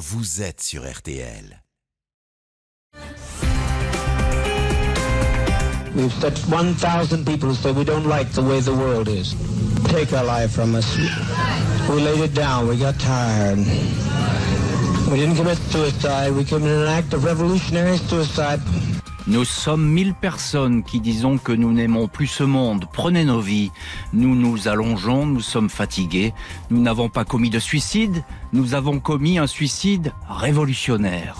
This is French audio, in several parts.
vous êtes sur RTL. We've said 1,000 people say we don't like the way the world is. Take our life from us. We laid it down. We got tired. We didn't commit suicide. We committed an act of revolutionary suicide. Nous sommes mille personnes qui disons que nous n'aimons plus ce monde. Prenez nos vies. Nous nous allongeons, nous sommes fatigués. Nous n'avons pas commis de suicide. Nous avons commis un suicide révolutionnaire.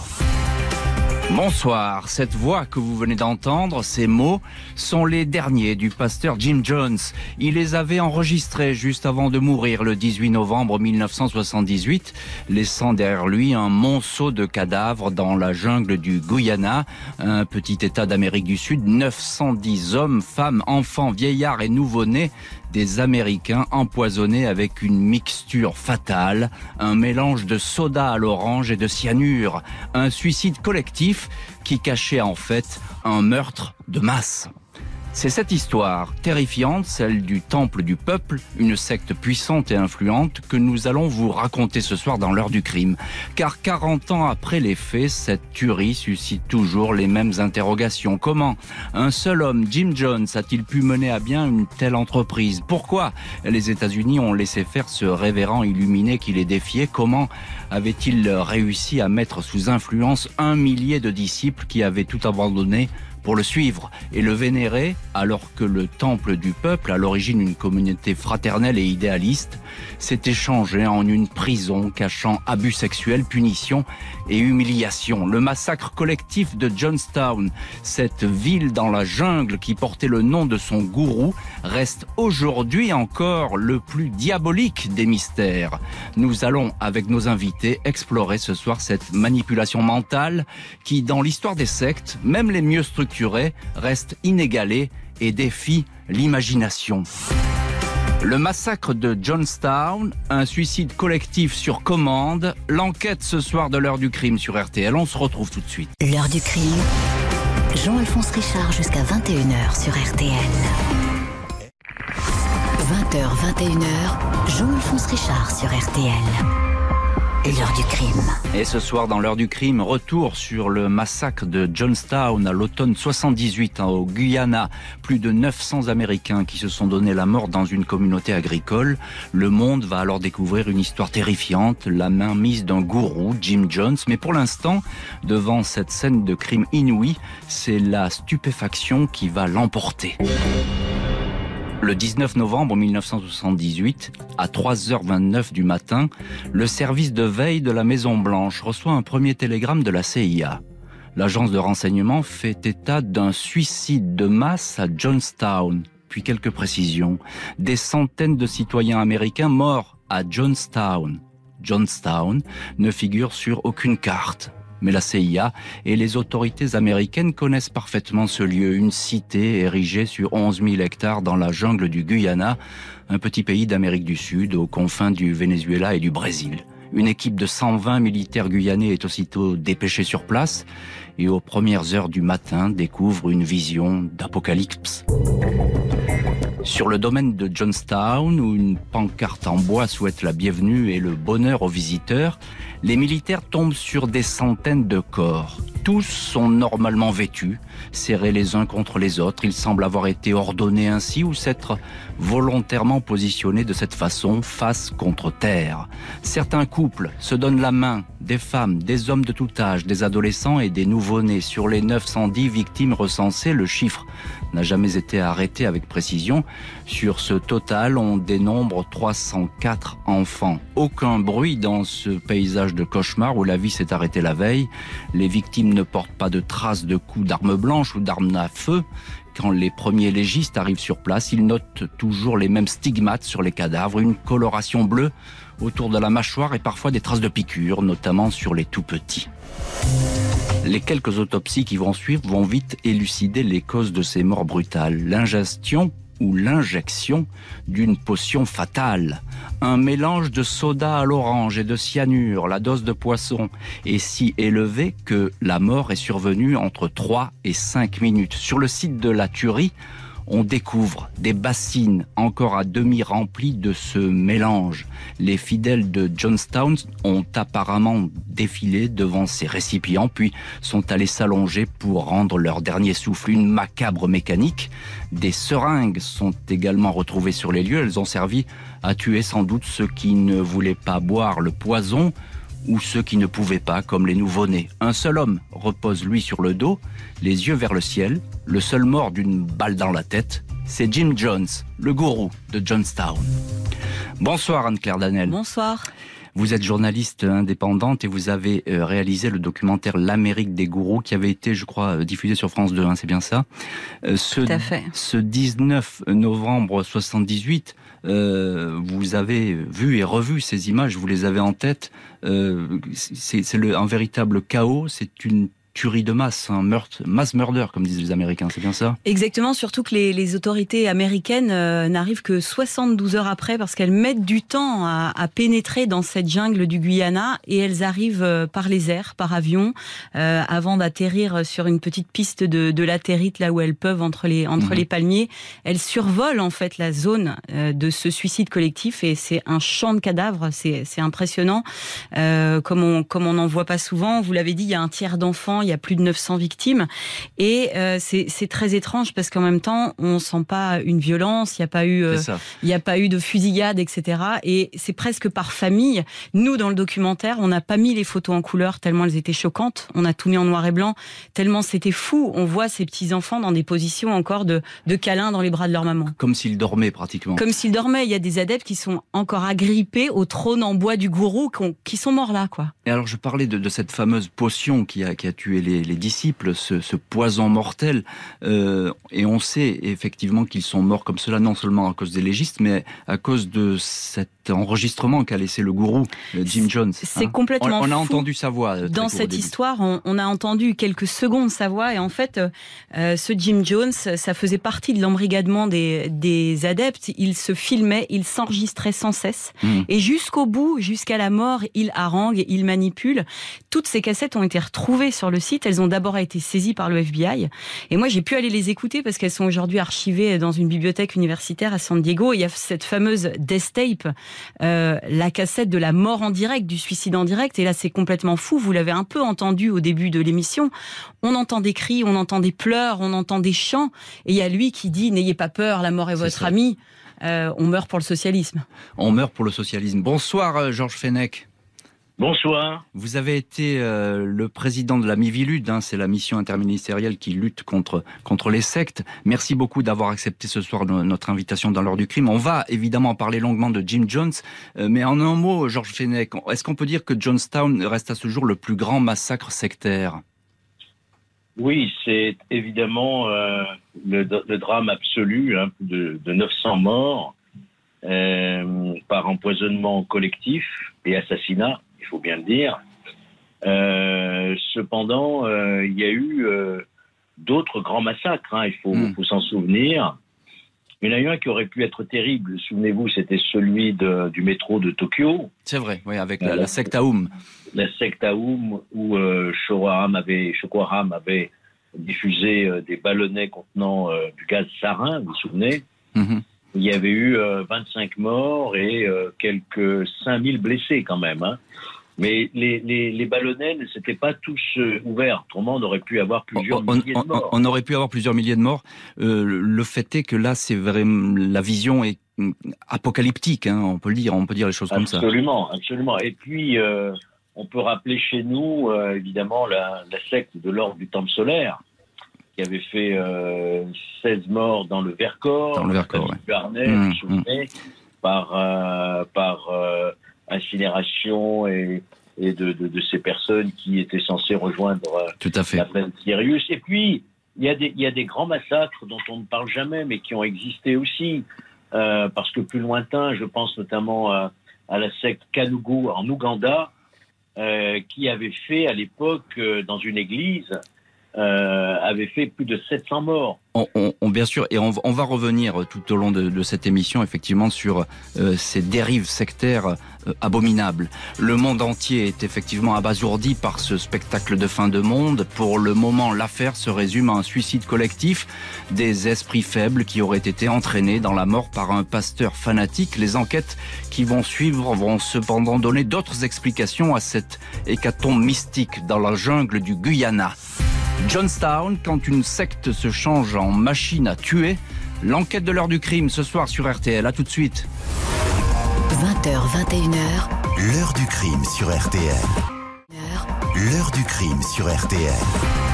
Bonsoir, cette voix que vous venez d'entendre, ces mots, sont les derniers du pasteur Jim Jones. Il les avait enregistrés juste avant de mourir le 18 novembre 1978, laissant derrière lui un monceau de cadavres dans la jungle du Guyana, un petit état d'Amérique du Sud, 910 hommes, femmes, enfants, vieillards et nouveau-nés des Américains empoisonnés avec une mixture fatale, un mélange de soda à l'orange et de cyanure, un suicide collectif qui cachait en fait un meurtre de masse. C'est cette histoire terrifiante, celle du Temple du Peuple, une secte puissante et influente, que nous allons vous raconter ce soir dans l'heure du crime. Car 40 ans après les faits, cette tuerie suscite toujours les mêmes interrogations. Comment un seul homme, Jim Jones, a-t-il pu mener à bien une telle entreprise? Pourquoi les États-Unis ont laissé faire ce révérend illuminé qui les défiait? Comment avait-il réussi à mettre sous influence un millier de disciples qui avaient tout abandonné pour le suivre et le vénérer alors que le temple du peuple, à l'origine une communauté fraternelle et idéaliste, s'est échangé en une prison cachant abus sexuels, punitions et humiliation. Le massacre collectif de Johnstown, cette ville dans la jungle qui portait le nom de son gourou, reste aujourd'hui encore le plus diabolique des mystères. Nous allons, avec nos invités, explorer ce soir cette manipulation mentale qui, dans l'histoire des sectes, même les mieux structurées, reste inégalée et défie l'imagination. Le massacre de Johnstown, un suicide collectif sur commande, l'enquête ce soir de l'heure du crime sur RTL. On se retrouve tout de suite. L'heure du crime. Jean-Alphonse Richard jusqu'à 21h sur RTL. 20h, 21h, Jean-Alphonse Richard sur RTL. L'heure du crime. Et ce soir, dans l'heure du crime, retour sur le massacre de Johnstown à l'automne 78 hein, au Guyana. Plus de 900 Américains qui se sont donné la mort dans une communauté agricole. Le monde va alors découvrir une histoire terrifiante, la main mise d'un gourou, Jim Jones. Mais pour l'instant, devant cette scène de crime inouï, c'est la stupéfaction qui va l'emporter. Le 19 novembre 1978, à 3h29 du matin, le service de veille de la Maison Blanche reçoit un premier télégramme de la CIA. L'agence de renseignement fait état d'un suicide de masse à Johnstown. Puis quelques précisions. Des centaines de citoyens américains morts à Johnstown. Johnstown ne figure sur aucune carte mais la CIA et les autorités américaines connaissent parfaitement ce lieu, une cité érigée sur 11 000 hectares dans la jungle du Guyana, un petit pays d'Amérique du Sud aux confins du Venezuela et du Brésil. Une équipe de 120 militaires guyanais est aussitôt dépêchée sur place et aux premières heures du matin découvre une vision d'apocalypse. Sur le domaine de Johnstown, où une pancarte en bois souhaite la bienvenue et le bonheur aux visiteurs, les militaires tombent sur des centaines de corps. Tous sont normalement vêtus, serrés les uns contre les autres. Ils semblent avoir été ordonnés ainsi ou s'être volontairement positionnés de cette façon, face contre terre. Certains couples se donnent la main, des femmes, des hommes de tout âge, des adolescents et des nouveau-nés. Sur les 910 victimes recensées, le chiffre n'a jamais été arrêté avec précision. Sur ce total, on dénombre 304 enfants. Aucun bruit dans ce paysage de cauchemar où la vie s'est arrêtée la veille. Les victimes ne portent pas de traces de coups d'armes blanches ou d'armes à feu. Quand les premiers légistes arrivent sur place, ils notent toujours les mêmes stigmates sur les cadavres, une coloration bleue autour de la mâchoire et parfois des traces de piqûres, notamment sur les tout petits. Les quelques autopsies qui vont suivre vont vite élucider les causes de ces morts brutales. L'ingestion ou l'injection d'une potion fatale. Un mélange de soda à l'orange et de cyanure, la dose de poisson est si élevée que la mort est survenue entre 3 et 5 minutes. Sur le site de la tuerie, on découvre des bassines encore à demi remplies de ce mélange. Les fidèles de Johnstown ont apparemment défilé devant ces récipients, puis sont allés s'allonger pour rendre leur dernier souffle. Une macabre mécanique. Des seringues sont également retrouvées sur les lieux. Elles ont servi à tuer sans doute ceux qui ne voulaient pas boire le poison ou ceux qui ne pouvaient pas, comme les nouveau-nés. Un seul homme repose lui sur le dos, les yeux vers le ciel, le seul mort d'une balle dans la tête, c'est Jim Jones, le gourou de Johnstown. Bonsoir Anne-Claire Danel. Bonsoir. Vous êtes journaliste indépendante et vous avez euh, réalisé le documentaire L'Amérique des gourous qui avait été, je crois, euh, diffusé sur France 2, hein, c'est bien ça euh, ce, Tout à fait. Ce 19 novembre 78, vous avez vu et revu ces images, vous les avez en tête. c'est un véritable chaos, c'est une tuerie de masse, un meurtre, mass murder, comme disent les Américains, c'est bien ça? Exactement, surtout que les, les autorités américaines euh, n'arrivent que 72 heures après parce qu'elles mettent du temps à, à, pénétrer dans cette jungle du Guyana et elles arrivent euh, par les airs, par avion, euh, avant d'atterrir sur une petite piste de, de latérite là où elles peuvent entre les, entre mhm. les palmiers. Elles survolent en fait la zone de ce suicide collectif et c'est un champ de cadavres, c'est impressionnant, comme on comme on n'en voit pas souvent. Vous l'avez dit, il y a un tiers d'enfants y a plus de 900 victimes. Et euh, c'est très étrange parce qu'en même temps, on sent pas une violence, il n'y a pas eu, euh, il a pas eu de fusillade, etc. Et c'est presque par famille. Nous, dans le documentaire, on n'a pas mis les photos en couleur tellement elles étaient choquantes. On a tout mis en noir et blanc tellement c'était fou. On voit ces petits enfants dans des positions encore de, de câlins dans les bras de leur maman. Comme s'ils dormaient pratiquement. Comme s'ils dormaient. Il y a des adeptes qui sont encore agrippés au trône en bois du gourou, qui sont morts là, quoi. Et alors, je parlais de, de cette fameuse potion qui a, qui a tué les, disciples, ce, poison mortel. Euh, et on sait effectivement qu'ils sont morts comme cela, non seulement à cause des légistes, mais à cause de cet enregistrement qu'a laissé le gourou euh, Jim Jones. C'est hein. complètement on, on, a entendu sa voix. Euh, Dans cette histoire, on, a entendu quelques secondes sa voix. Et en fait, ce Jim Jones, ça faisait partie de l'embrigadement des, des adeptes. Il se filmait, il s'enregistrait sans cesse. Hmm. Et jusqu'au bout, jusqu'à la mort, il harangue, il manipule. Toutes ces cassettes ont été retrouvées sur le site. Elles ont d'abord été saisies par le FBI. Et moi, j'ai pu aller les écouter parce qu'elles sont aujourd'hui archivées dans une bibliothèque universitaire à San Diego. il y a cette fameuse Death Tape, euh, la cassette de la mort en direct, du suicide en direct. Et là, c'est complètement fou. Vous l'avez un peu entendu au début de l'émission. On entend des cris, on entend des pleurs, on entend des chants. Et il y a lui qui dit, n'ayez pas peur, la mort est, votre ami. Euh, on meurt pour le socialisme. On meurt pour le socialisme. Bonsoir, euh, Georges Fenech. Bonsoir. Vous avez été euh, le président de la Mivilude, hein, c'est la mission interministérielle qui lutte contre, contre les sectes. Merci beaucoup d'avoir accepté ce soir notre invitation dans l'heure du crime. On va évidemment parler longuement de Jim Jones, euh, mais en un mot, Georges Fenech, est-ce qu'on peut dire que Johnstown reste à ce jour le plus grand massacre sectaire? Oui, c'est évidemment euh, le, drame absolu, hein, de, de 900 morts par empoisonnement collectif et assassinat faut bien le dire. Euh, cependant, euh, il y a eu euh, d'autres grands massacres, hein, il faut, hmm. faut s'en souvenir. Il y en a eu un qui aurait pu être terrible. Souvenez-vous, c'était celui de, du métro de Tokyo. C'est vrai, oui, avec la, la, secte Aoum. La secte Aoum, où euh, avait, avait diffusé des ballonnets contenant du gaz sarin, vous vous souvenez? Mhm. Il y avait eu 25 morts et quelques 5000 blessés quand même. Hein. Mais les, les, les ballonnets ne s'étaient pas tous euh, ouverts. Autrement, on aurait pu avoir plusieurs milliers de morts. On, aurait pu avoir plusieurs milliers de morts. Euh, le fait est que là, c'est vraiment la vision est apocalyptique. Hein, on peut le dire. On peut dire les choses comme ça. Absolument, absolument. Et puis, euh, on peut rappeler chez nous, euh, évidemment, la, la, secte de l'ordre du Temple solaire, qui avait fait 16 morts dans le Vercors, dans le Vercors, ouais. Mmh, mmh. par par incinération et, et de, de, de, ces personnes qui étaient censées rejoindre euh, Tout à fait. la plaine Sirius. Et puis, il y, a des, il y a des grands massacres dont on ne parle jamais, mais qui ont existé aussi. Euh, parce que plus lointain, je pense notamment à, à la secte Kanugu en Ouganda, euh, qui avait fait à l'époque, euh, dans une église, euh, avait fait plus de 700 morts. On, on, bien sûr, et on, on, va revenir tout au long de, de cette émission, effectivement, sur euh, ces dérives sectaires euh, abominables. Le monde entier est effectivement abasourdi par ce spectacle de fin de monde. Pour le moment, l'affaire se résume à un suicide collectif des esprits faibles qui auraient été entraînés dans la mort par un pasteur fanatique. Les enquêtes qui vont suivre vont cependant donner d'autres explications à cette hécatombe mystique dans la jungle du Guyana. Johnstown, quand une secte se change en machine à tuer. L'enquête de l'heure du crime ce soir sur RTL. À tout de suite. 20h, 21h. L'heure du crime sur RTL. L'heure du crime sur RTL.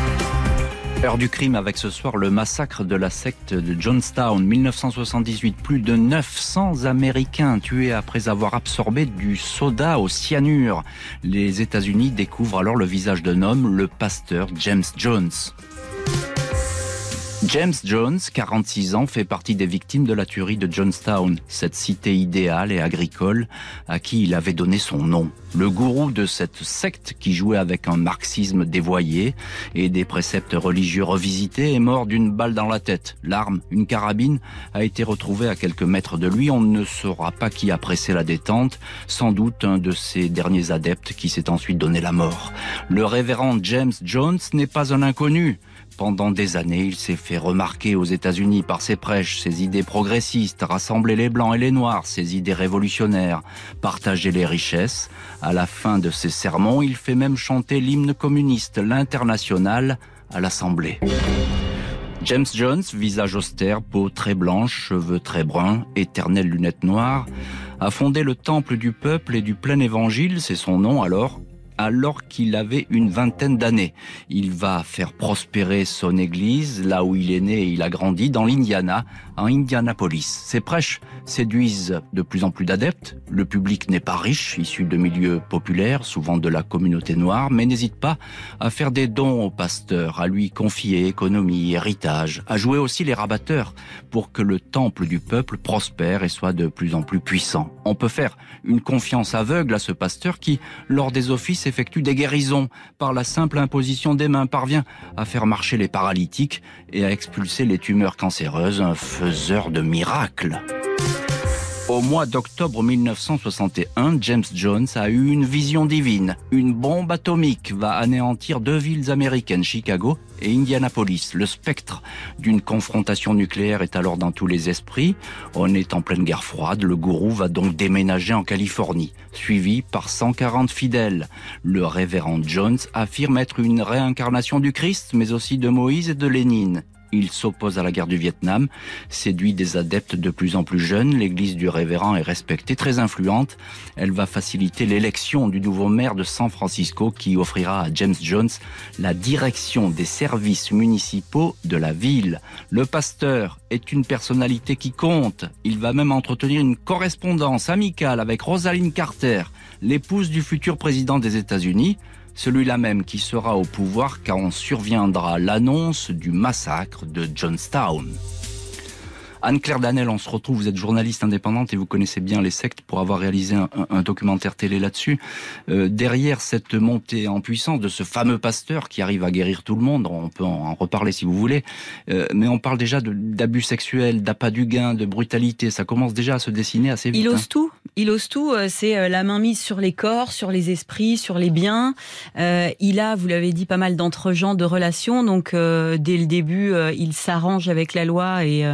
Heure du crime avec ce soir le massacre de la secte de Johnstown 1978. Plus de 900 Américains tués après avoir absorbé du soda au cyanure. Les États-Unis découvrent alors le visage d'un homme, le pasteur James Jones. James Jones, 46 ans, fait partie des victimes de la tuerie de Johnstown, cette cité idéale et agricole à qui il avait donné son nom. Le gourou de cette secte qui jouait avec un marxisme dévoyé et des préceptes religieux revisités est mort d'une balle dans la tête. L'arme, une carabine, a été retrouvée à quelques mètres de lui. On ne saura pas qui a pressé la détente, sans doute un de ses derniers adeptes qui s'est ensuite donné la mort. Le révérend James Jones n'est pas un inconnu. Pendant des années, il s'est fait remarquer aux États-Unis par ses prêches, ses idées progressistes, rassembler les blancs et les noirs, ses idées révolutionnaires, partager les richesses. À la fin de ses sermons, il fait même chanter l'hymne communiste, l'international, à l'Assemblée. James Jones, visage austère, peau très blanche, cheveux très bruns, éternelles lunettes noires, a fondé le Temple du peuple et du plein évangile, c'est son nom alors, alors qu'il avait une vingtaine d'années. Il va faire prospérer son église là où il est né et il a grandi, dans l'Indiana, en Indianapolis. Ses prêches séduisent de plus en plus d'adeptes. Le public n'est pas riche, issu de milieux populaires, souvent de la communauté noire, mais n'hésite pas à faire des dons au pasteur, à lui confier économie, héritage, à jouer aussi les rabatteurs pour que le temple du peuple prospère et soit de plus en plus puissant. On peut faire une confiance aveugle à ce pasteur qui, lors des offices, effectue des guérisons par la simple imposition des mains, parvient à faire marcher les paralytiques et à expulser les tumeurs cancéreuses, un faiseur de miracles. Au mois d'octobre 1961, James Jones a eu une vision divine. Une bombe atomique va anéantir deux villes américaines, Chicago et Indianapolis. Le spectre d'une confrontation nucléaire est alors dans tous les esprits. On est en pleine guerre froide. Le gourou va donc déménager en Californie, suivi par 140 fidèles. Le révérend Jones affirme être une réincarnation du Christ, mais aussi de Moïse et de Lénine. Il s'oppose à la guerre du Vietnam, séduit des adeptes de plus en plus jeunes. L'église du révérend est respectée, très influente. Elle va faciliter l'élection du nouveau maire de San Francisco qui offrira à James Jones la direction des services municipaux de la ville. Le pasteur est une personnalité qui compte. Il va même entretenir une correspondance amicale avec Rosaline Carter, l'épouse du futur président des États-Unis celui-là même qui sera au pouvoir quand surviendra l'annonce du massacre de Johnstown. Anne-Claire Danel, on se retrouve, vous êtes journaliste indépendante et vous connaissez bien les sectes pour avoir réalisé un, documentaire télé là-dessus. Euh, derrière cette montée en puissance de ce fameux pasteur qui arrive à guérir tout le monde, on peut en, reparler si vous voulez, euh, mais on parle déjà d'abus sexuels, d'appât du gain, de brutalité, ça commence déjà à se dessiner assez vite. Il ose hein. tout, il ose tout, euh, c'est la main mise sur les corps, sur les esprits, sur les biens. il a, vous l'avez dit, pas mal d'entre-gens, de relations, donc dès le début, il s'arrange avec la loi et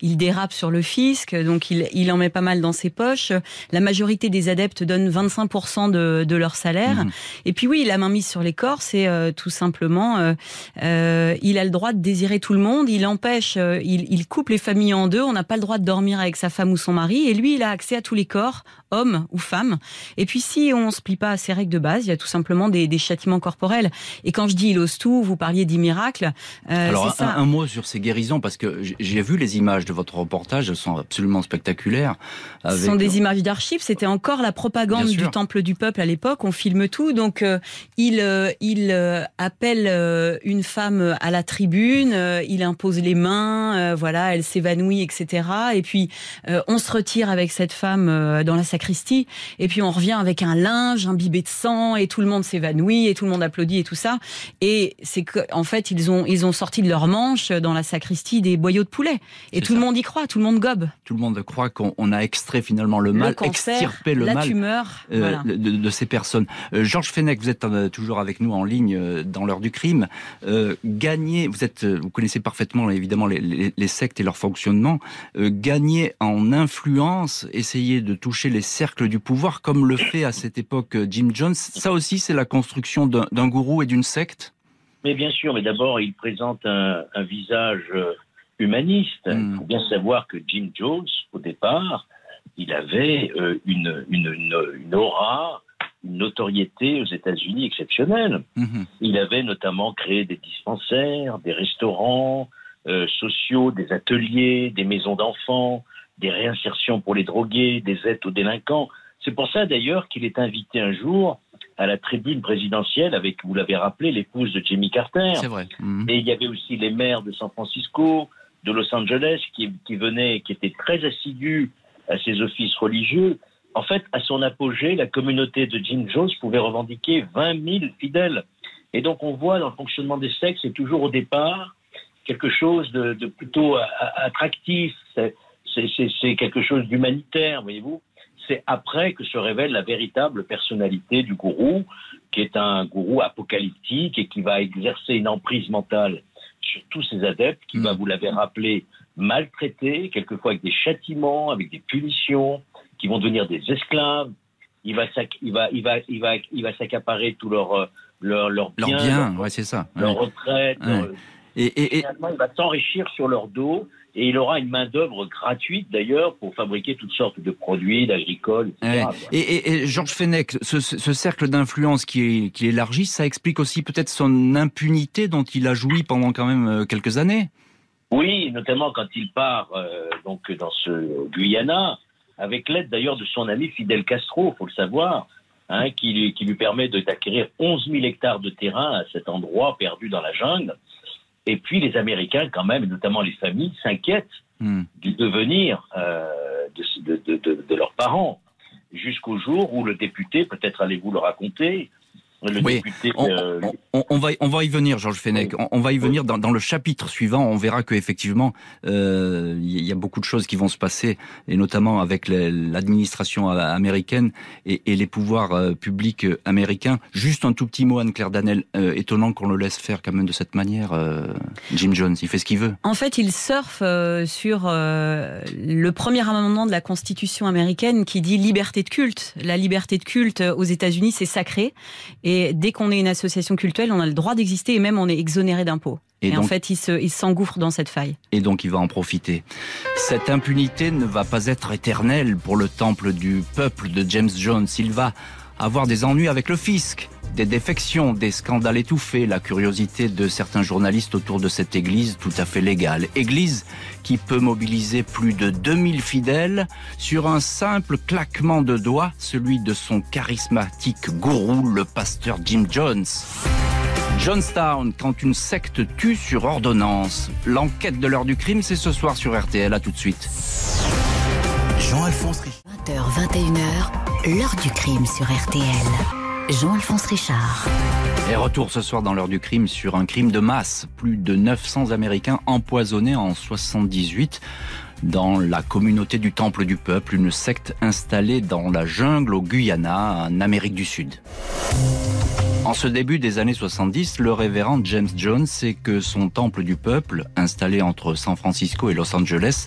il dérape sur le fisc, donc il, il, en met pas mal dans ses poches. La majorité des adeptes donnent 25% de, de, leur salaire. Mhm. Et puis oui, la main mise sur les corps, c'est euh, tout simplement, euh, euh, il a le droit de désirer tout le monde, il empêche, il, il, coupe les familles en deux, on n'a pas le droit de dormir avec sa femme ou son mari, et lui, il a accès à tous les corps, hommes ou femmes. Et puis si on se plie pas à ces règles de base, il y a tout simplement des, des châtiments corporels. Et quand je dis il ose tout, vous parliez des miracles. Alors un, un, mot sur ces guérisons, parce que j'ai vu les images de votre votre reportage. Sont absolument spectaculaires. Ce sont des images d'archives. C'était encore la propagande du Temple du Peuple à l'époque. On filme tout. Donc, euh, il, euh, il euh, appelle une femme à la tribune. il impose les mains. voilà, elle s'évanouit, etc. Et puis, on se retire avec cette femme dans la sacristie. Et puis, on revient avec un linge imbibé de sang et tout le monde s'évanouit et tout le monde applaudit et tout ça. Et c'est qu'en fait, ils ont, ils ont sorti de leur manche dans la sacristie des boyaux de poulet. Et tout le monde y croit, tout le monde gobe. Tout le monde croit qu'on a extrait finalement le, mal, extirpé le la mal tumeur, euh, de, ces personnes. Euh, Georges Fenech, vous êtes euh, toujours avec nous en ligne dans l'heure du crime. gagner, vous êtes, vous connaissez parfaitement évidemment les, les sectes et leur fonctionnement. gagner en influence, essayer de toucher les cercles du pouvoir, comme le fait à cette époque Jim Jones. Ça aussi, c'est la construction d'un gourou et d'une secte? Mais bien sûr, mais d'abord, il présente un, un visage humaniste. Il hmm. faut bien savoir que Jim Jones, au départ, il avait euh, une, une, une, aura, une notoriété aux États-Unis exceptionnelle. Hmm. Il avait notamment créé des dispensaires, des restaurants euh, sociaux, des ateliers, des maisons d'enfants, des réinsertions pour les drogués, des aides aux délinquants. C'est pour ça d'ailleurs qu'il est invité un jour à la tribune présidentielle avec, vous l'avez rappelé, l'épouse de Jimmy Carter. C'est vrai. Hmm. Et il y avait aussi les maires de San Francisco, de Los Angeles qui, qui venaient, qui étaient très assidus à ses offices religieux. En fait, à son apogée, la communauté de Jim Jones pouvait revendiquer 20 000 fidèles. Et donc, on voit dans le fonctionnement des sectes, c'est toujours au départ quelque chose de, de plutôt attractif. C'est quelque chose d'humanitaire, voyez-vous. C'est après que se révèle la véritable personnalité du gourou, qui est un gourou apocalyptique et qui va exercer une emprise mentale sur tous ses adeptes, qui va, mm. vous l'avez rappelé, maltraiter, quelquefois avec des châtiments, avec des punitions, qui vont devenir des esclaves. Il va, il va, il va, il va, il va s'accaparer tout leur, euh, leur, leur bien, bien ouais, c'est ça. leur retraite. et, et, finalement, il va s'enrichir sur leur dos et il aura une main-d'œuvre gratuite d'ailleurs pour fabriquer toutes sortes de produits, d'agricoles, etc. Et, Georges Fenech, ce, cercle d'influence qui, qui élargit, ça explique aussi peut-être son impunité dont il a joui pendant quand même euh, quelques années. Oui, notamment quand il part euh, donc dans ce Guyana, avec l'aide d'ailleurs de son ami Fidel Castro, faut le savoir, hein, qui, lui, qui lui permet d'acquérir 11 000 hectares de terrain à cet endroit perdu dans la jungle. Et puis les Américains, quand même, et notamment les familles, s'inquiètent hmm. du devenir euh, de, de, de, de, leurs parents, jusqu'au jour où le député, peut-être allez-vous le raconter, oui. on, va, on va y venir, Georges Fenech. On, va y venir dans, le chapitre suivant. On verra que effectivement, euh, il y a beaucoup de choses qui vont se passer, et notamment avec l'administration américaine et, les pouvoirs euh, publics américains. Juste un tout petit mot, Anne-Claire Danel. Euh, étonnant qu'on le laisse faire quand même de cette manière. Jim Jones, il fait ce qu'il veut. En fait, il surfe sur le premier amendement de la Constitution américaine qui dit liberté de culte. La liberté de culte aux États-Unis, c'est sacré. Et et dès qu'on est une association culturelle, on a le droit d'exister et même on est exonéré d'impôts. Et, en fait, il s'engouffre dans cette faille. Et donc, il va en profiter. Cette impunité ne va pas être éternelle pour le temple du peuple de James Jones. Il va avoir des ennuis avec le fisc, des défections, des scandales étouffés, la curiosité de certains journalistes autour de cette église tout à fait légale. Église qui peut mobiliser plus de 2000 fidèles sur un simple claquement de doigts, celui de son charismatique gourou, le pasteur Jim Jones. Johnstown, quand une secte tue sur ordonnance. L'enquête de l'heure du crime, c'est ce soir sur RTL. À tout de suite. Jean-Alphonse 20h, 21h, l'heure du crime sur RTL. Jean-Alphonse Richard. Et retour ce soir dans l'heure du crime sur un crime de masse. Plus de 900 Américains empoisonnés en 78 dans la communauté du Temple du Peuple, une secte installée dans la jungle au Guyana, en Amérique du Sud. En ce début des années 70, le révérend James Jones sait que son temple du peuple, installé entre San Francisco et Los Angeles,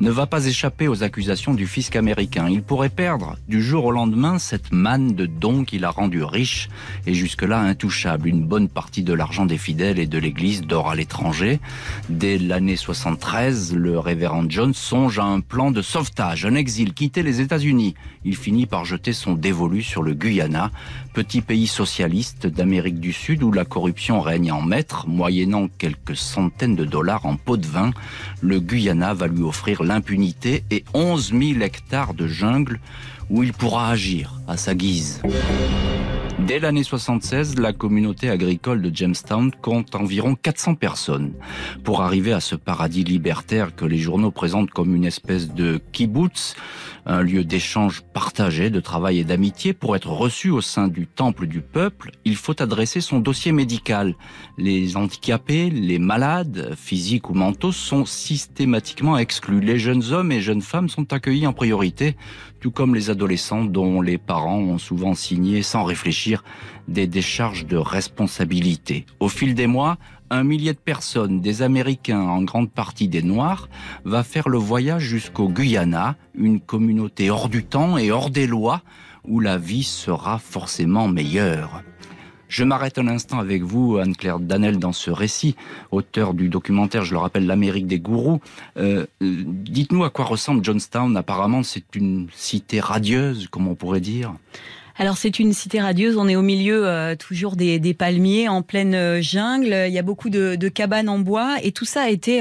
ne va pas échapper aux accusations du fisc américain. Il pourrait perdre du jour au lendemain cette manne de dons qu'il a rendu riche et jusque-là intouchable. Une bonne partie de l'argent des fidèles et de l'église dort à l'étranger. Dès l'année 73, le révérend Jones songe à un plan de sauvetage, un exil, quitter les États-Unis. Il finit par jeter son dévolu sur le Guyana, petit pays socialiste d'Amérique du Sud où la corruption règne en maître, moyennant quelques centaines de dollars en pot de vin, le Guyana va lui offrir l'impunité et 11 000 hectares de jungle où il pourra agir à sa guise. Dès l'année 76, la communauté agricole de Jamestown compte environ 400 personnes. Pour arriver à ce paradis libertaire que les journaux présentent comme une espèce de kibbutz, un lieu d'échange partagé, de travail et d'amitié, pour être reçu au sein du temple du peuple, il faut adresser son dossier médical. Les handicapés, les malades, physiques ou mentaux, sont systématiquement exclus. Les jeunes hommes et jeunes femmes sont accueillis en priorité, tout comme les adolescents dont les parents ont souvent signé sans réfléchir des décharges de responsabilité. Au fil des mois, un millier de personnes, des Américains, en grande partie des Noirs, va faire le voyage jusqu'au Guyana, une communauté hors du temps et hors des lois, où la vie sera forcément meilleure. Je m'arrête un instant avec vous, Anne-Claire Danel, dans ce récit, auteur du documentaire, je le rappelle, L'Amérique des gourous. Euh, dites-nous à quoi ressemble Johnstown. Apparemment, c'est une cité radieuse, comme on pourrait dire. Alors c'est une cité radieuse, on est au milieu euh, toujours des, palmiers en pleine euh, jungle, il y a beaucoup de, cabanes en bois et tout ça a été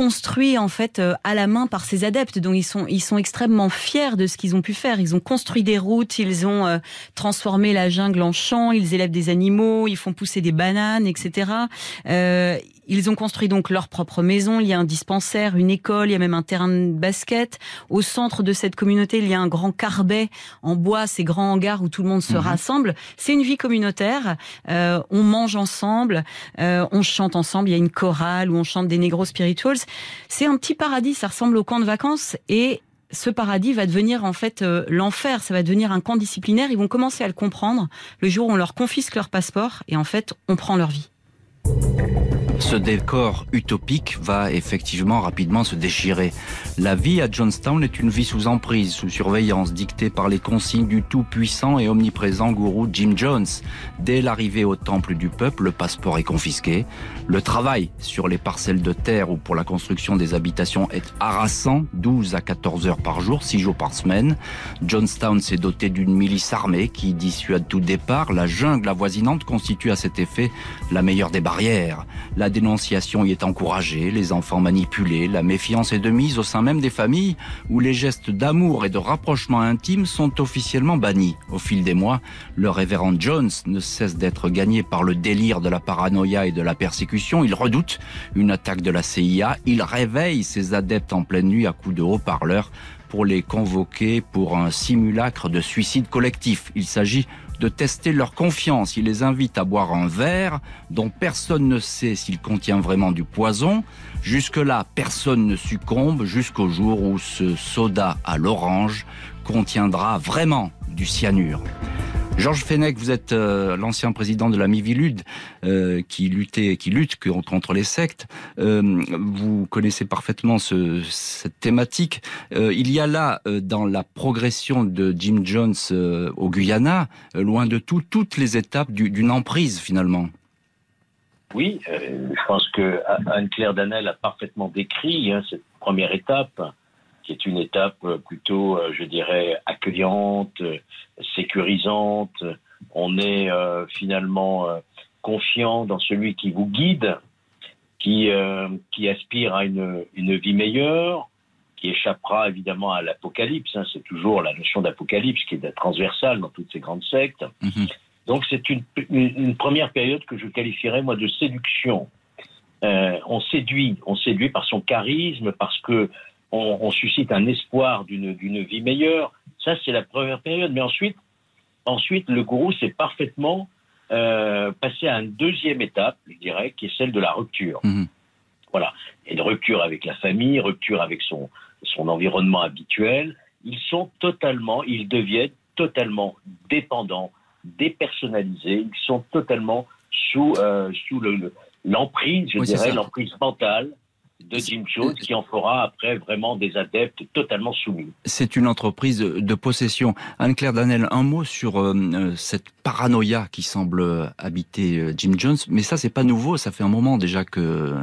construit en fait à la main par ces adeptes. Donc ils sont ils sont extrêmement fiers de ce qu'ils ont pu faire. Ils ont construit des routes, ils ont transformé la jungle en champ, ils élèvent des animaux, ils font pousser des bananes, etc. Ils ont construit donc leur propre maison. Il y a un dispensaire, une école, il y a même un terrain de basket. Au centre de cette communauté, il y a un grand carbet en bois, ces grands hangars où tout le monde se mhm. rassemble. C'est une vie communautaire. Euh, on mange ensemble, euh, on chante ensemble. Il y a une chorale où on chante des negro spirituals. C'est un petit paradis. Ça ressemble au camp de vacances et ce paradis va devenir en fait euh, l'enfer, ça va devenir un camp disciplinaire. Ils vont commencer à le comprendre le jour où on leur confisque leur passeport et en fait on prend leur vie. Ce décor utopique va effectivement rapidement se déchirer. La vie à Johnstown est une vie sous emprise, sous surveillance, dictée par les consignes du tout-puissant et omniprésent gourou Jim Jones. Dès l'arrivée au temple du peuple, le passeport est confisqué. Le travail sur les parcelles de terre ou pour la construction des habitations est harassant, 12 à 14 heures par jour, 6 jours par semaine. Johnstown s'est doté d'une milice armée qui dissuade tout départ. La jungle avoisinante constitue à cet effet la meilleure des barrières. La dénonciation y est encouragée, les enfants manipulés, la méfiance est de mise au sein même des familles où les gestes d'amour et de rapprochement intime sont officiellement bannis. Au fil des mois, le révérend Jones ne cesse d'être gagné par le délire de la paranoïa et de la persécution. Il redoute une attaque de la CIA. Il réveille ses adeptes en pleine nuit à coups de haut-parleurs pour les convoquer pour un simulacre de suicide collectif. Il s'agit de tester leur confiance. Il les invite à boire un verre dont personne ne sait s'il contient vraiment du poison. Jusque-là, personne ne succombe jusqu'au jour où ce soda à l'orange contiendra vraiment du cyanure. Georges Fenech, vous êtes euh, l'ancien président de la Mivilude euh, qui luttait, qui lutte contre les sectes. Euh, vous connaissez parfaitement cette thématique. il y a là, dans la progression de Jim Jones au Guyana, loin de tout, toutes les étapes d'une emprise finalement. Oui, je pense que Anne-Claire Danel a parfaitement décrit hein, cette première étape qui est une étape euh, plutôt, euh, je dirais, accueillante, sécurisante. On est euh, finalement confiant dans celui qui vous guide, qui, qui aspire à une, une, vie meilleure, qui échappera évidemment à l'apocalypse. Hein. C'est toujours la notion d'apocalypse qui est transversale dans toutes ces grandes sectes. Mhm. Donc c'est une, une, première période que je qualifierais moi de séduction. on séduit, on séduit par son charisme, parce que on, suscite un espoir d'une vie meilleure. Ça, c'est la première période. Mais ensuite, ensuite le gourou s'est parfaitement euh, passé à une deuxième étape, je dirais, qui est celle de la rupture. Mhm. Voilà. Une rupture avec la famille, rupture avec son, son environnement habituel. Ils sont totalement, ils deviennent totalement dépendants, dépersonnalisés. Ils sont totalement sous, euh, sous l'emprise, je dirais, l'emprise mentale de Jim Jones qui en fera après vraiment des adeptes totalement soumis. C'est une entreprise de possession. Anne-Claire Danel, un mot sur euh, euh, cette paranoïa qui semble habiter euh, Jim Jones, mais ça c'est pas nouveau, ça fait un moment déjà que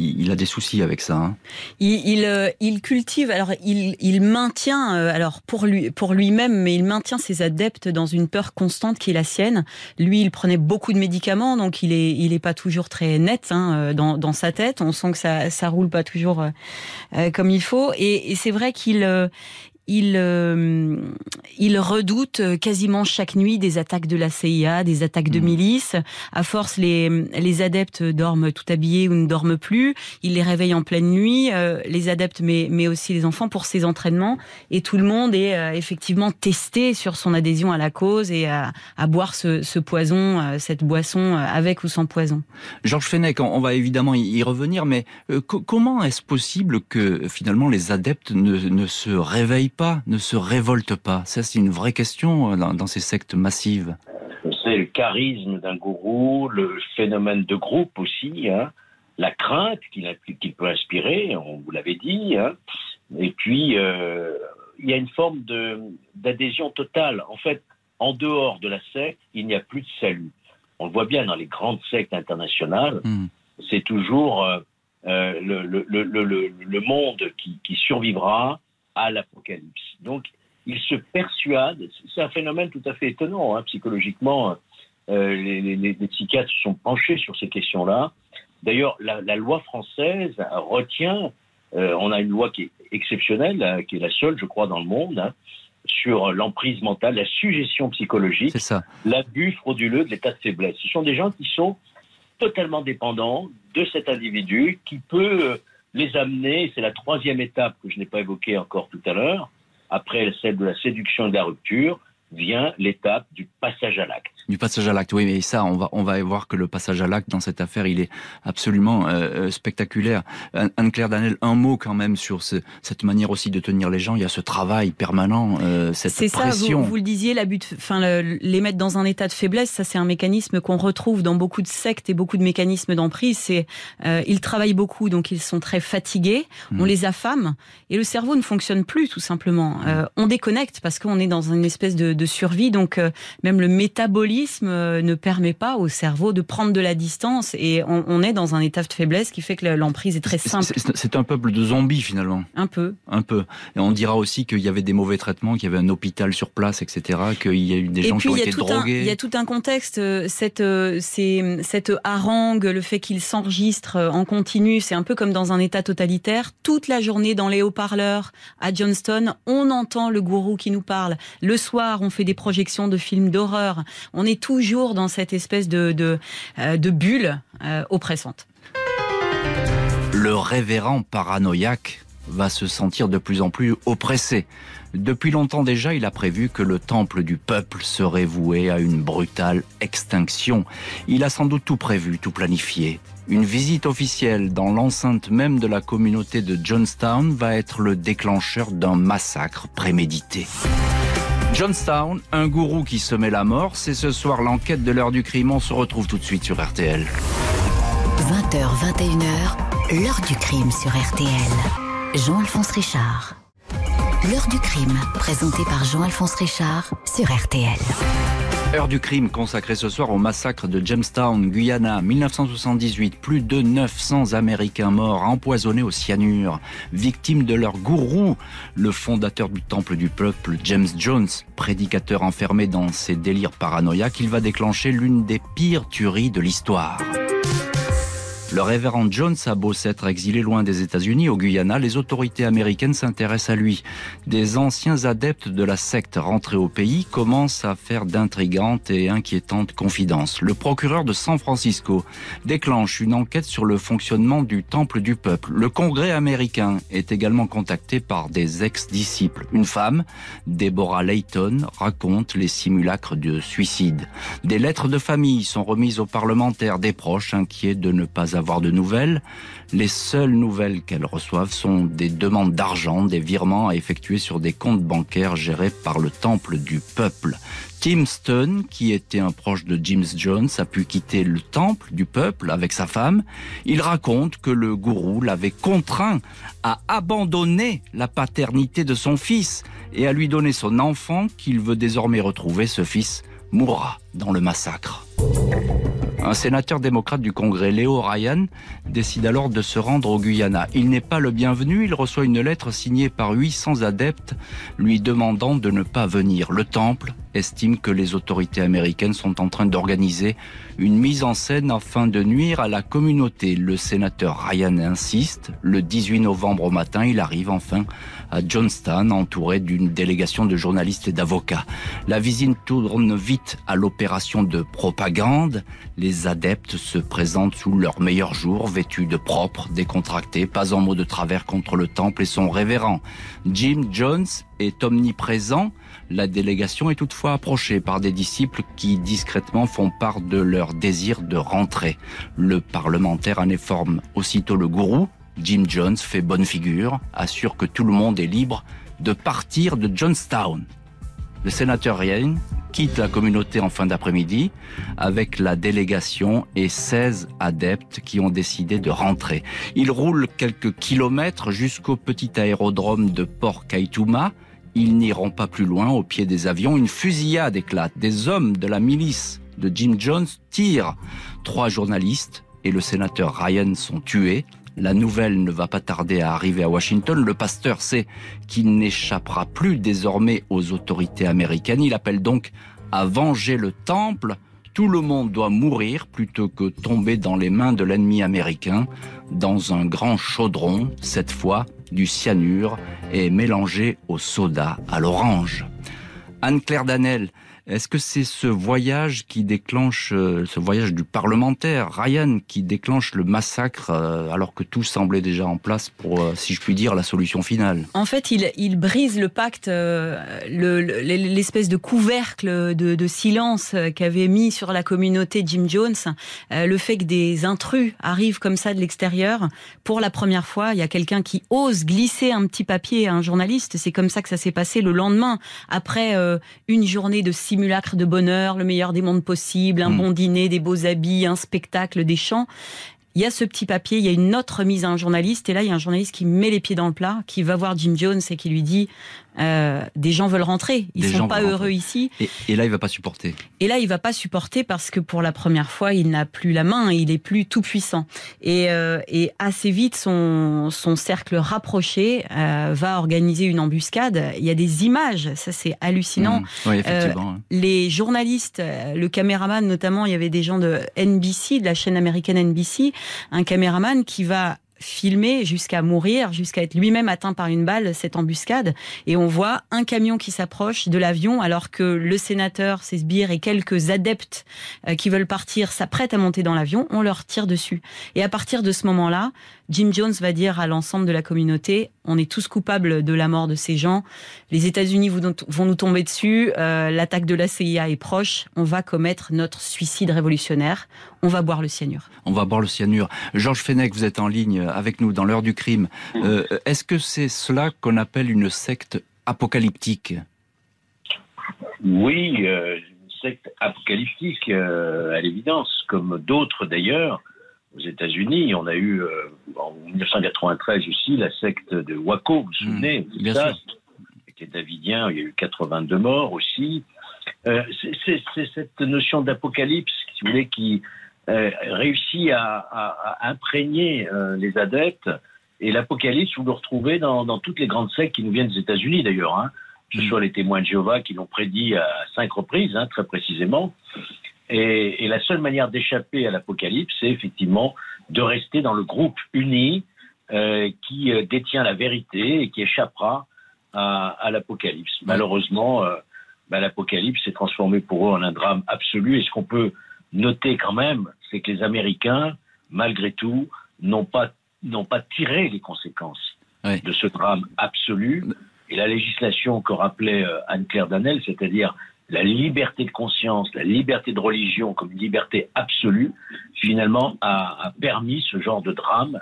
il, a des soucis avec ça. Hein. Il, il, cultive, alors il, maintient, alors pour lui, pour lui-même, mais il maintient ses adeptes dans une peur constante qui est la sienne. Lui, il prenait beaucoup de médicaments, donc il est, il est pas toujours très net hein, dans, dans sa tête. On sent que ça, ça roule pas toujours comme il faut. Et c'est vrai qu'il il, euh, il redoute quasiment chaque nuit des attaques de la CIA, des attaques de mmh. milices. À force, les, les adeptes dorment tout habillés ou ne dorment plus. Il les réveille en pleine nuit, euh, les adeptes, mais, mais aussi les enfants pour ses entraînements. Et tout le monde est euh, effectivement testé sur son adhésion à la cause et à, à boire ce, ce poison, cette boisson avec ou sans poison. Georges Fenech, on va évidemment y revenir, mais comment est-ce possible que finalement les adeptes ne, ne se réveillent pas, ne se révolte pas Ça, c'est une vraie question euh, dans, ces sectes massives. C'est le charisme d'un gourou, le phénomène de groupe aussi, hein. la crainte qu'il peut inspirer, on vous l'avait dit, hein. et puis euh, il y a une forme d'adhésion totale. En fait, en dehors de la secte, il n'y a plus de salut. On le voit bien dans les grandes sectes internationales, hmm. c'est toujours euh, le, le, monde qui, qui survivra, à l'Apocalypse. Donc, il se persuade, c'est un phénomène tout à fait étonnant, hein, psychologiquement, euh, les, psychiatres se sont penchés sur ces questions-là. D'ailleurs, la, loi française retient, euh, on a une loi qui est exceptionnelle, hein, qui est la seule, je crois, dans le monde, hein, sur l'emprise mentale, la suggestion psychologique, l'abus frauduleux de l'état de faiblesse. Ce sont des gens qui sont totalement dépendants de cet individu qui peut euh, les amener, c'est la troisième étape que je n'ai pas évoquée encore tout à l'heure, après celle de la séduction et de la rupture, vient l'étape du passage à l'acte. Du passage à l'acte, oui, mais ça, on va on va voir que le passage à l'acte dans cette affaire, il est absolument euh, euh, spectaculaire. Anne-Claire Danel, un mot quand même sur ce, cette manière aussi de tenir les gens. Il y a ce travail permanent, euh, cette pression. C'est ça, vous, vous, le disiez, la but, enfin, les mettre dans un état de faiblesse, ça c'est un mécanisme qu'on retrouve dans beaucoup de sectes et beaucoup de mécanismes d'emprise. C'est euh, ils travaillent beaucoup, donc ils sont très fatigués. On hmm. les affame et le cerveau ne fonctionne plus tout simplement. Euh, on déconnecte parce qu'on est dans une espèce de, de survie, donc euh, même le métabolisme euh, ne permet pas au cerveau de prendre de la distance et on, est dans un état de faiblesse qui fait que l'emprise est très simple. C'est un peuple de zombies finalement. Un peu. Un peu. Et on dira aussi qu'il y avait des mauvais traitements, qu'il y avait un hôpital sur place, etc. Qu'il y a eu des gens qui ont été drogués. Il y a tout un contexte. Euh, cette, cette harangue, le fait qu'il s'enregistre en continu, c'est un peu comme dans un état totalitaire. Toute la journée dans les haut-parleurs à Johnston, on entend le gourou qui nous parle. Le soir, on fait des projections de films d'horreur. On est toujours dans cette espèce de, de, euh, bulle euh, oppressante. Le révérend paranoïaque va se sentir de plus en plus oppressé. Depuis longtemps déjà, il a prévu que le temple du peuple serait voué à une brutale extinction. Il a sans doute tout prévu, tout planifié. Une visite officielle dans l'enceinte même de la communauté de Johnstown va être le déclencheur d'un massacre prémédité. Johnstown, un gourou qui se met la mort, c'est ce soir l'enquête de l'heure du crime. On se retrouve tout de suite sur RTL. 20h, 21h, l'heure du crime sur RTL. Jean-Alphonse Richard. L'heure du crime, présenté par Jean-Alphonse Richard sur RTL. Heure du crime consacrée ce soir au massacre de Jamestown, Guyana, 1978. Plus de 900 Américains morts, empoisonnés au cyanure, victimes de leur gourou, le fondateur du Temple du Peuple, James Jones, prédicateur enfermé dans ses délires paranoïaques, il va déclencher l'une des pires tueries de l'histoire. Le révérend Jones a beau s'être exilé loin des États-Unis, au Guyana, les autorités américaines s'intéressent à lui. Des anciens adeptes de la secte rentrés au pays commencent à faire d'intrigantes et inquiétantes confidences. Le procureur de San Francisco déclenche une enquête sur le fonctionnement du Temple du Peuple. Le Congrès américain est également contacté par des ex-disciples. Une femme, Deborah Layton, raconte les simulacres de suicide. Des lettres de famille sont remises aux parlementaires, des proches inquiets de ne pas de nouvelles. Les seules nouvelles qu'elles reçoivent sont des demandes d'argent, des virements à effectuer sur des comptes bancaires gérés par le Temple du Peuple. Tim Stone, qui était un proche de James Jones, a pu quitter le Temple du Peuple avec sa femme. Il raconte que le gourou l'avait contraint à abandonner la paternité de son fils et à lui donner son enfant qu'il veut désormais retrouver. Ce fils mourra dans le massacre. Un sénateur démocrate du Congrès, Léo Ryan, décide alors de se rendre au Guyana. Il n'est pas le bienvenu, il reçoit une lettre signée par 800 adeptes lui demandant de ne pas venir. Le temple estime que les autorités américaines sont en train d'organiser une mise en scène afin de nuire à la communauté. Le sénateur Ryan insiste. Le 18 novembre au matin, il arrive enfin à Johnston, entouré d'une délégation de journalistes et d'avocats. La visite tourne vite à l'opération de propagande. Les adeptes se présentent sous leur meilleur jour, vêtus de propre, décontractés, pas en mot de travers contre le temple et son révérend. Jim Jones est omniprésent. La délégation est toutefois approchée par des disciples qui discrètement font part de leur désir de rentrer. Le parlementaire en informe aussitôt le gourou. Jim Jones fait bonne figure, assure que tout le monde est libre de partir de Johnstown. Le sénateur Ryan quitte la communauté en fin d'après-midi avec la délégation et 16 adeptes qui ont décidé de rentrer. Il roule quelques kilomètres jusqu'au petit aérodrome de Port Kaituma ils n'iront pas plus loin au pied des avions. Une fusillade éclate. Des hommes de la milice de Jim Jones tirent. Trois journalistes et le sénateur Ryan sont tués. La nouvelle ne va pas tarder à arriver à Washington. Le pasteur sait qu'il n'échappera plus désormais aux autorités américaines. Il appelle donc à venger le temple. Tout le monde doit mourir plutôt que tomber dans les mains de l'ennemi américain dans un grand chaudron, cette fois du cyanure est mélangé au soda, à l'orange. Anne-Claire Danel, est-ce que c'est ce voyage qui déclenche, euh, ce voyage du parlementaire, Ryan, qui déclenche le massacre euh, alors que tout semblait déjà en place pour, euh, si je puis dire, la solution finale? En fait, il, brise le pacte, l'espèce de couvercle de, silence qu'avait mis sur la communauté Jim Jones. Le fait que des intrus arrivent comme ça de l'extérieur, pour la première fois, il y a quelqu'un qui ose glisser un petit papier à un journaliste. C'est comme ça que ça s'est passé le lendemain, après une journée de simulacre de bonheur, le meilleur des mondes possibles, un hmm. bon dîner, des beaux habits, un spectacle, des chants il y a ce petit papier, il y a une autre remise à un journaliste, et là, il y a un journaliste qui met les pieds dans le plat, qui va voir Jim Jones et qui lui dit euh, des gens veulent rentrer, ils ne sont pas heureux ici. Et, là, il va pas supporter. Et là, il va pas supporter parce que pour la première fois, il n'a plus la main, il est plus tout puissant. Et, euh, et assez vite, son, son cercle rapproché euh, va organiser une embuscade. Il y a des images, ça c'est hallucinant. Mmh. Oui, effectivement. les journalistes, le caméraman notamment, il y avait des gens de NBC, de la chaîne américaine NBC, un caméraman qui va filmer jusqu'à mourir, jusqu'à être lui-même atteint par une balle, cette embuscade. Et on voit un camion qui s'approche de l'avion alors que le sénateur, ses sbires et quelques adeptes euh, qui veulent partir s'apprêtent à monter dans l'avion. On leur tire dessus. Et à partir de ce moment-là, Jim Jones va dire à l'ensemble de la communauté, on est tous coupables de la mort de ces gens. Les États-Unis vont nous tomber dessus. Euh, l'attaque de la CIA est proche. On va commettre notre suicide révolutionnaire. On va boire le cyanure. On va boire le cyanure. Georges Fenech, vous êtes en ligne avec nous dans l'heure du crime. Euh, est-ce que c'est cela qu'on appelle une secte apocalyptique? Oui, euh, une secte apocalyptique, à l'évidence, comme d'autres d'ailleurs aux États-Unis. On a eu euh, en 1993 aussi la secte de Waco, vous vous mmh, souvenez Bien sûr. Qui est davidien, il y a eu 82 morts aussi. Euh, c'est cette notion d'apocalypse, si vous voulez, qui euh, réussit à, à, imprégner les adeptes. Et l'apocalypse, vous le retrouvez dans, dans, toutes les grandes sectes qui nous viennent des États-Unis d'ailleurs. Hein. Que ce mmh. soit les témoins de Jéhovah qui l'ont prédit à cinq reprises, hein, très précisément. Et, la seule manière d'échapper à l'apocalypse, c'est effectivement de rester dans le groupe uni euh, qui euh, détient la vérité et qui échappera à, l'apocalypse. Malheureusement, euh, bah, l'apocalypse s'est transformé pour eux en un drame absolu. Et ce qu'on peut noter quand même, c'est que les Américains, malgré tout, n'ont pas, n'ont pas tiré les conséquences de ce drame absolu. Et la législation que rappelait Anne-Claire Danel, c'est-à-dire la liberté de conscience, la liberté de religion comme liberté absolue, finalement, a, permis ce genre de drame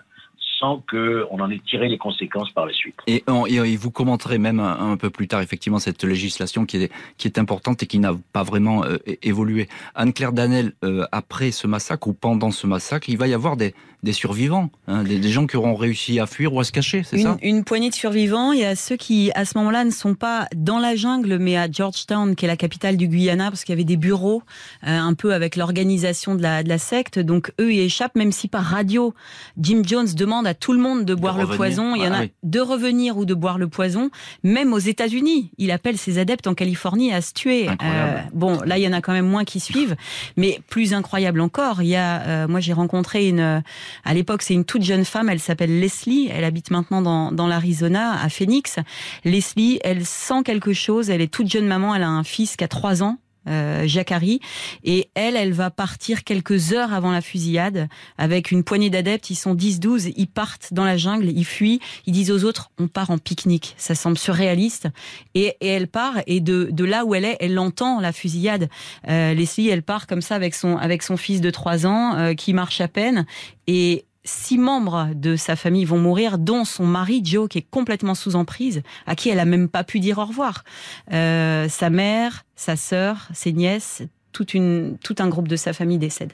sans qu'on en ait tiré les conséquences par la suite. Et, vous commenterez même un, peu plus tard effectivement cette législation qui est, qui est importante et qui n'a pas vraiment euh, évolué. Anne-Claire Danel, euh, après ce massacre ou pendant ce massacre, il va y avoir des, des survivants, hein, des, gens qui auront réussi à fuir ou à se cacher, c'est ça? Une poignée de survivants. Il y a ceux qui, à ce moment-là, ne sont pas dans la jungle, mais à Georgetown, qui est la capitale du Guyana, parce qu'il y avait des bureaux, euh, un peu avec l'organisation de la, de la secte. Donc eux, ils échappent, même si par radio, Jim Jones demande à tout le monde de boire le poison. Il y en a de revenir ou de boire le poison. Même aux États-Unis, il appelle ses adeptes en Californie à se tuer. Euh, bon, là, il y en a quand même moins qui suivent, mais plus incroyable encore, il y a, euh, moi, j'ai rencontré une à l'époque, c'est une toute jeune femme, elle s'appelle Leslie, elle habite maintenant dans, dans l'Arizona, à Phoenix. Leslie, elle sent quelque chose, elle est toute jeune maman, elle a un fils qui a 3 ans, euh, Jacari. Et elle, elle va partir quelques heures avant la fusillade avec une poignée d'adeptes. Ils sont 10-12, ils partent dans la jungle, ils fuient. Ils disent aux autres, on part en pique-nique. Ça semble surréaliste. Et, et, elle part, et de, de là où elle est, elle entend la fusillade. Euh, Leslie, elle part comme ça avec son, avec son fils de 3 ans euh, qui marche à peine. Et six membres de sa famille vont mourir, dont son mari Joe, qui est complètement sous emprise, à qui elle a même pas pu dire au revoir. Euh, sa mère, sa sœur, ses nièces, tout un groupe de sa famille décède.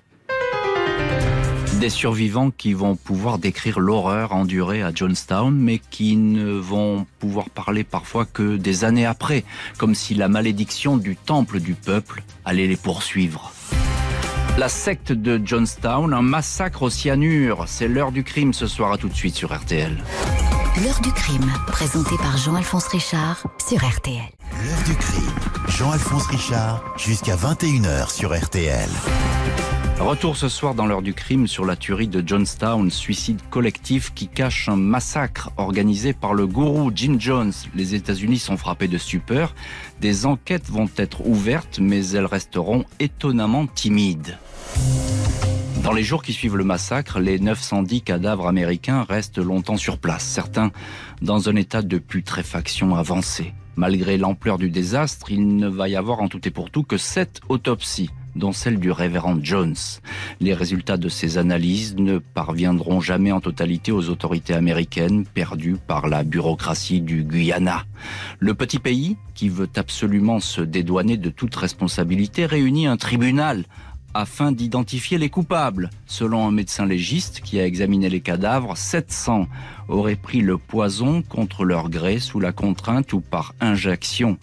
Des survivants qui vont pouvoir décrire l'horreur endurée à Jonestown, mais qui ne vont pouvoir parler parfois que des années après, comme si la malédiction du temple du peuple allait les poursuivre. La secte de Jonestown, un massacre au cyanure. C'est l'heure du crime ce soir, à tout de suite sur RTL. L'heure du crime, présenté par Jean-Alphonse Richard sur RTL. L'heure du crime, Jean-Alphonse Richard, jusqu'à 21h sur RTL. Retour ce soir dans l'heure du crime sur la tuerie de Jonestown, suicide collectif qui cache un massacre organisé par le gourou Jim Jones. Les États-Unis sont frappés de stupeur. Des enquêtes vont être ouvertes, mais elles resteront étonnamment timides. Dans les jours qui suivent le massacre, les 910 cadavres américains restent longtemps sur place, certains dans un état de putréfaction avancée. Malgré l'ampleur du désastre, il ne va y avoir en tout et pour tout que sept autopsies dont celle du révérend Jones. Les résultats de ces analyses ne parviendront jamais en totalité aux autorités américaines perdues par la bureaucratie du Guyana. Le petit pays, qui veut absolument se dédouaner de toute responsabilité, réunit un tribunal afin d'identifier les coupables. Selon un médecin légiste qui a examiné les cadavres, 700 auraient pris le poison contre leur gré sous la contrainte ou par injection.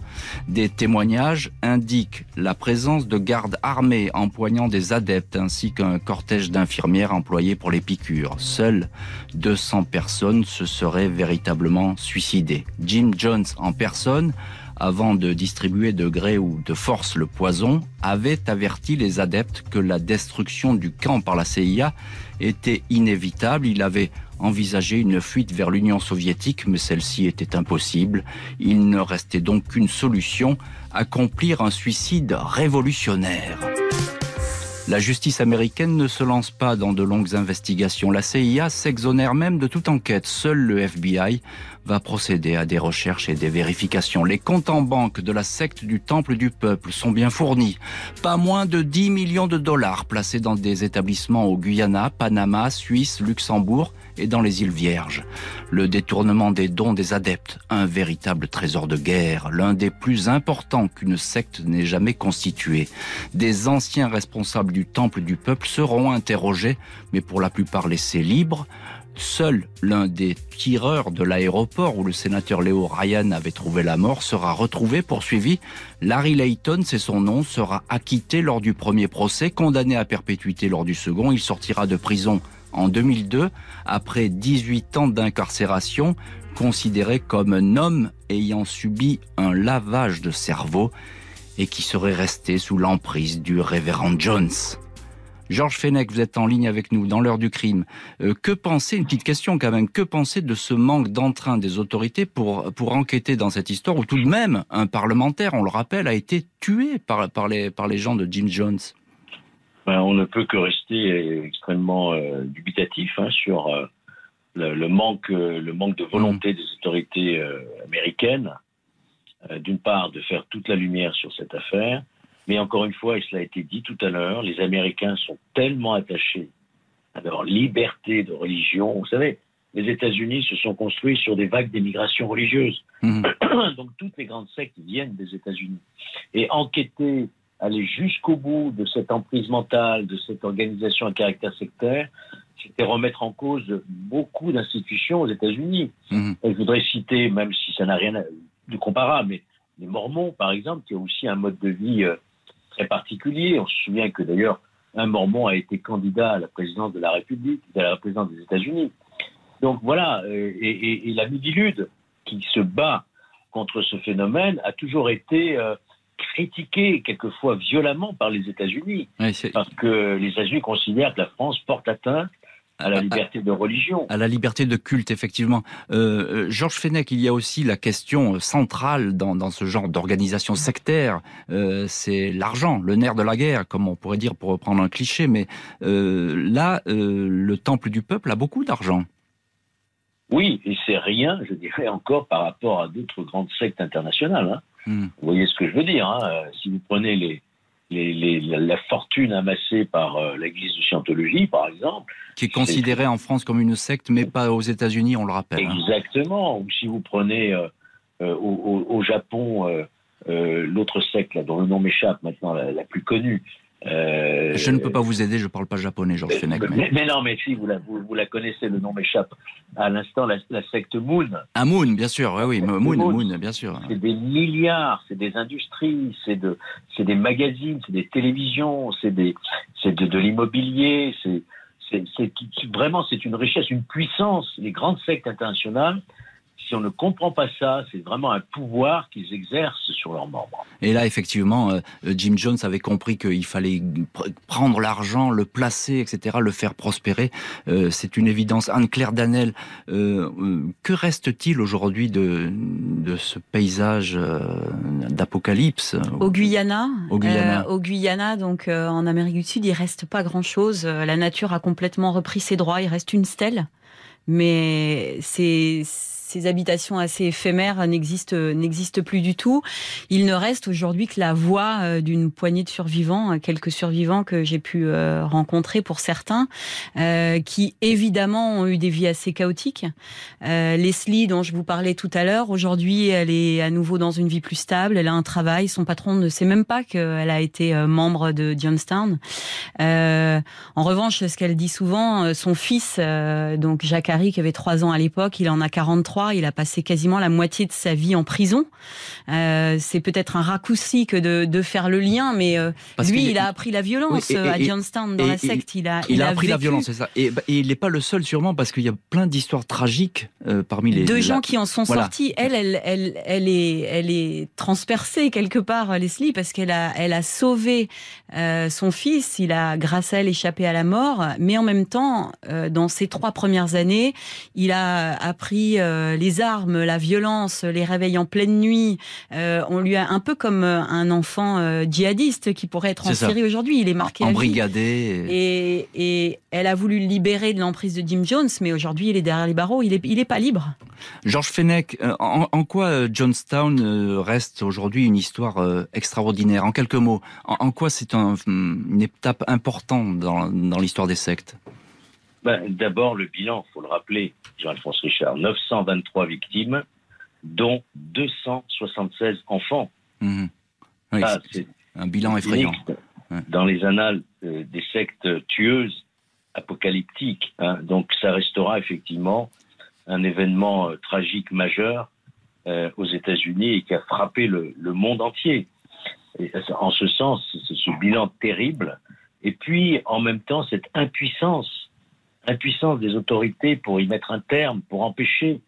Des témoignages indiquent la présence de gardes armés empoignant des adeptes ainsi qu'un cortège d'infirmières employées pour les piqûres. Seules 200 personnes se seraient véritablement suicidées. Jim Jones en personne avant de distribuer de gré ou de force le poison, avait averti les adeptes que la destruction du camp par la CIA était inévitable. Il avait envisagé une fuite vers l'Union soviétique, mais celle-ci était impossible. Il ne restait donc qu'une solution, accomplir un suicide révolutionnaire. La justice américaine ne se lance pas dans de longues investigations. La CIA s'exonère même de toute enquête. Seul le FBI va procéder à des recherches et des vérifications. Les comptes en banque de la secte du Temple du Peuple sont bien fournis. Pas moins de 10 millions de dollars placés dans des établissements au Guyana, Panama, Suisse, Luxembourg et dans les îles Vierges. Le détournement des dons des adeptes, un véritable trésor de guerre, l'un des plus importants qu'une secte n'ait jamais constitué. Des anciens responsables du Temple du Peuple seront interrogés, mais pour la plupart laissés libres. Seul l'un des tireurs de l'aéroport où le sénateur Léo Ryan avait trouvé la mort sera retrouvé, poursuivi. Larry Layton, c'est son nom, sera acquitté lors du premier procès, condamné à perpétuité lors du second. Il sortira de prison en 2002 après 18 ans d'incarcération, considéré comme un homme ayant subi un lavage de cerveau et qui serait resté sous l'emprise du révérend Jones. Georges Fenech, vous êtes en ligne avec nous dans l'heure du crime. Euh, que penser, une petite question quand même, que penser de ce manque d'entrain des autorités pour, pour enquêter dans cette histoire où tout de même un parlementaire, on le rappelle, a été tué par, par, les, par les gens de Jim Jones? Ben, On ne peut que rester extrêmement euh, dubitatif hein, sur euh, le, manque, le manque de volonté mmh. des autorités américaines, d'une part, de faire toute la lumière sur cette affaire, mais encore une fois, et cela a été dit tout à l'heure, les Américains sont tellement attachés à leur liberté de religion. Vous savez, les États-Unis se sont construits sur des vagues d'émigration religieuse. Mhm. Donc toutes les grandes sectes viennent des États-Unis. Et enquêter, aller jusqu'au bout de cette emprise mentale, de cette organisation à caractère sectaire, c'était remettre en cause beaucoup d'institutions aux États-Unis. Et Je voudrais citer, même si ça n'a rien de comparable, mais les Mormons, par exemple, qui ont aussi un mode de vie euh, très particulier. On se souvient que d'ailleurs, un Mormon a été candidat à la présidence de la République, à la présidence des États-Unis. Donc voilà, euh, et, et- et la Midilude, qui se bat contre ce phénomène, a toujours été euh, critiquée, quelquefois violemment, par les États-Unis, parce que les États-Unis considèrent que la France porte atteinte à la liberté de religion. À la liberté de culte, effectivement. Euh, euh, Georges Fenech, il y a aussi la question centrale dans, dans ce genre d'organisation sectaire, euh, c'est l'argent, le nerf de la guerre, comme on pourrait dire pour reprendre un cliché. Mais euh, là, le temple du peuple a beaucoup d'argent. Oui, et c'est rien, je dirais encore, par rapport à d'autres grandes sectes internationales. hein. Hmm. Vous voyez ce que je veux dire. hein. Si vous prenez les, les, les- la, fortune amassée par euh, l'Église de Scientologie, par exemple, Qui est considéré en France comme une secte, mais pas aux États-Unis, on le rappelle. hein. exactement, ou si vous prenez euh, euh, au, Japon l'autre secte, là, dont le nom m'échappe maintenant, la, la plus connue. Euh, Je ne peux pas vous aider, je parle pas japonais, Georges Fenech. mais, mais- mais non, mais si, vous la, vous, vous la connaissez, le nom m'échappe. À l'instant, la, la secte Moon, Ah, Moon, bien sûr, oui, oui, Moon, Moon. Moon, bien sûr. c'est des milliards, c'est des industries, c'est de, c'est des magazines, c'est des télévisions, c'est de, de l'immobilier, c'est- vraiment c'est une richesse, une puissance. Les grandes sectes internationales, si on ne comprend pas ça, c'est vraiment un pouvoir qu'ils exercent sur leurs membres. Et là, effectivement, euh, Jim Jones avait compris qu'il fallait pr- prendre l'argent, le placer, etc., le faire prospérer. Euh, c'est une évidence. Anne-Claire Danel, euh, euh, que reste-t-il aujourd'hui de, de ce paysage euh, d'apocalypse Au Guyana, Au Guyana. euh, au Guyana, donc euh, en Amérique du Sud, il reste pas grand-chose. Euh, La nature a complètement repris ses droits. Il reste une stèle, mais ces, ces habitations assez éphémères n'existent n'existent plus du tout. Il ne reste aujourd'hui que la voix euh, d'une poignée de survivants, euh, quelques survivants que j'ai pu euh, rencontrer pour certains, euh, qui évidemment ont eu des vies assez chaotiques. Euh, Leslie, dont je vous parlais tout à l'heure, aujourd'hui, elle est à nouveau dans une vie plus stable. Elle a un travail. Son patron ne sait même pas qu'elle a été membre de Johnstown. Euh, en revanche, ce qu'elle dit souvent, son fils, donc Jacques Harry, qui avait trois ans à l'époque, il en a 43. Il a passé quasiment la moitié de sa vie en prison. Euh, c'est peut-être un raccourci que de, de faire le lien, mais euh, lui, il a appris la violence Oui, et- à Johnstown dans et- la secte. Il a, Il, a appris la violence, c'est ça. Et, bah, il n'est pas le seul, sûrement, parce qu'il y a plein d'histoires tragiques euh, parmi les. deux gens qui en sont Voilà. sortis. Elle, elle, elle, elle est, elle est transpercée quelque part, Leslie, parce qu'elle a, elle a sauvé son fils. Il a, grâce à elle, échappé à la mort. Mais en même temps, dans ses trois premières années, il a appris euh, les armes, la violence, les réveils en pleine nuit. Euh, on lui a un peu comme euh, un enfant euh, djihadiste qui pourrait être en. Syrie aujourd'hui. Il est marqué. Embrigadés. et- Et, elle a voulu le libérer de l'emprise de Jim Jones, mais aujourd'hui il est derrière les barreaux, il est, il est pas libre. Georges Fenech, en, en quoi Johnstown reste aujourd'hui une histoire extraordinaire? En quelques mots, en, en quoi c'est un- une étape importante dans, dans l'histoire des sectes? Ben, D'abord, le bilan, il faut le rappeler, Jean-Alphonse Richard, 923 victimes, dont 276 enfants. Mhm. Oui, Ça, c'est c'est un bilan effrayant. Ouais. dans les annales euh, des sectes tueuses apocalyptiques. hein. Donc ça restera effectivement un événement euh, tragique majeur euh, aux États-Unis et qui a frappé le, le monde entier. Et en ce sens, c'est ce bilan terrible. Et puis, en même temps, cette impuissance, impuissance des autorités pour y mettre un terme, pour empêcher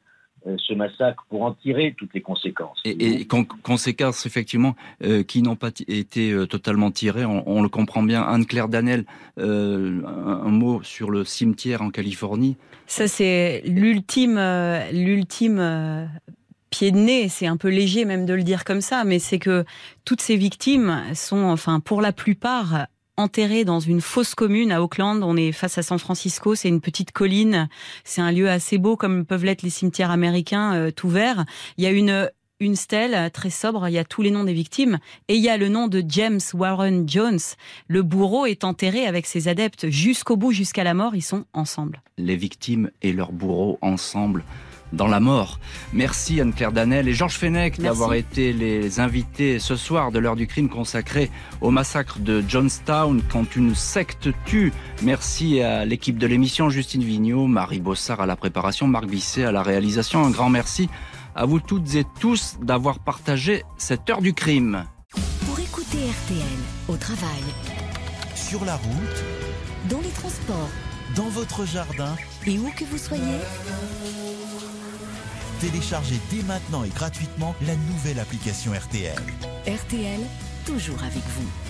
euh, ce massacre, pour en tirer toutes les conséquences. Et, et con- conséquences, effectivement, euh, qui n'ont pas été euh, totalement tirées, on, on le comprend bien. Anne-Claire Danel, euh, un, un mot sur le cimetière en Californie. Ça c'est l'ultime, l'ultime pied de nez. C'est un peu léger même de le dire comme ça, mais c'est que toutes ces victimes sont, enfin, pour la plupart enterrées dans une fosse commune à Auckland. On est face à San Francisco, c'est une petite colline. C'est un lieu assez beau comme peuvent l'être les cimetières américains, euh, tout vert. Il y a une une stèle très sobre. Il y a tous les noms des victimes et il y a le nom de James Warren Jones. Le bourreau est enterré avec ses adeptes jusqu'au bout, jusqu'à la mort. Ils sont ensemble. Les victimes et leurs bourreaux ensemble dans la mort. Merci Anne-Claire Danel et Georges Fenech d'avoir été les invités ce soir de l'heure du crime consacré au massacre de Johnstown quand une secte tue. Merci à l'équipe de l'émission Justine Vignot, Marie Bossard à la préparation, Marc Bisset à la réalisation. Un grand merci à vous toutes et tous d'avoir partagé cette heure du crime. Pour écouter RTL au travail, Sur la route, dans les transports dans votre jardin, et où que vous soyez, téléchargez dès maintenant et gratuitement la nouvelle application RTL. RTL, toujours avec vous.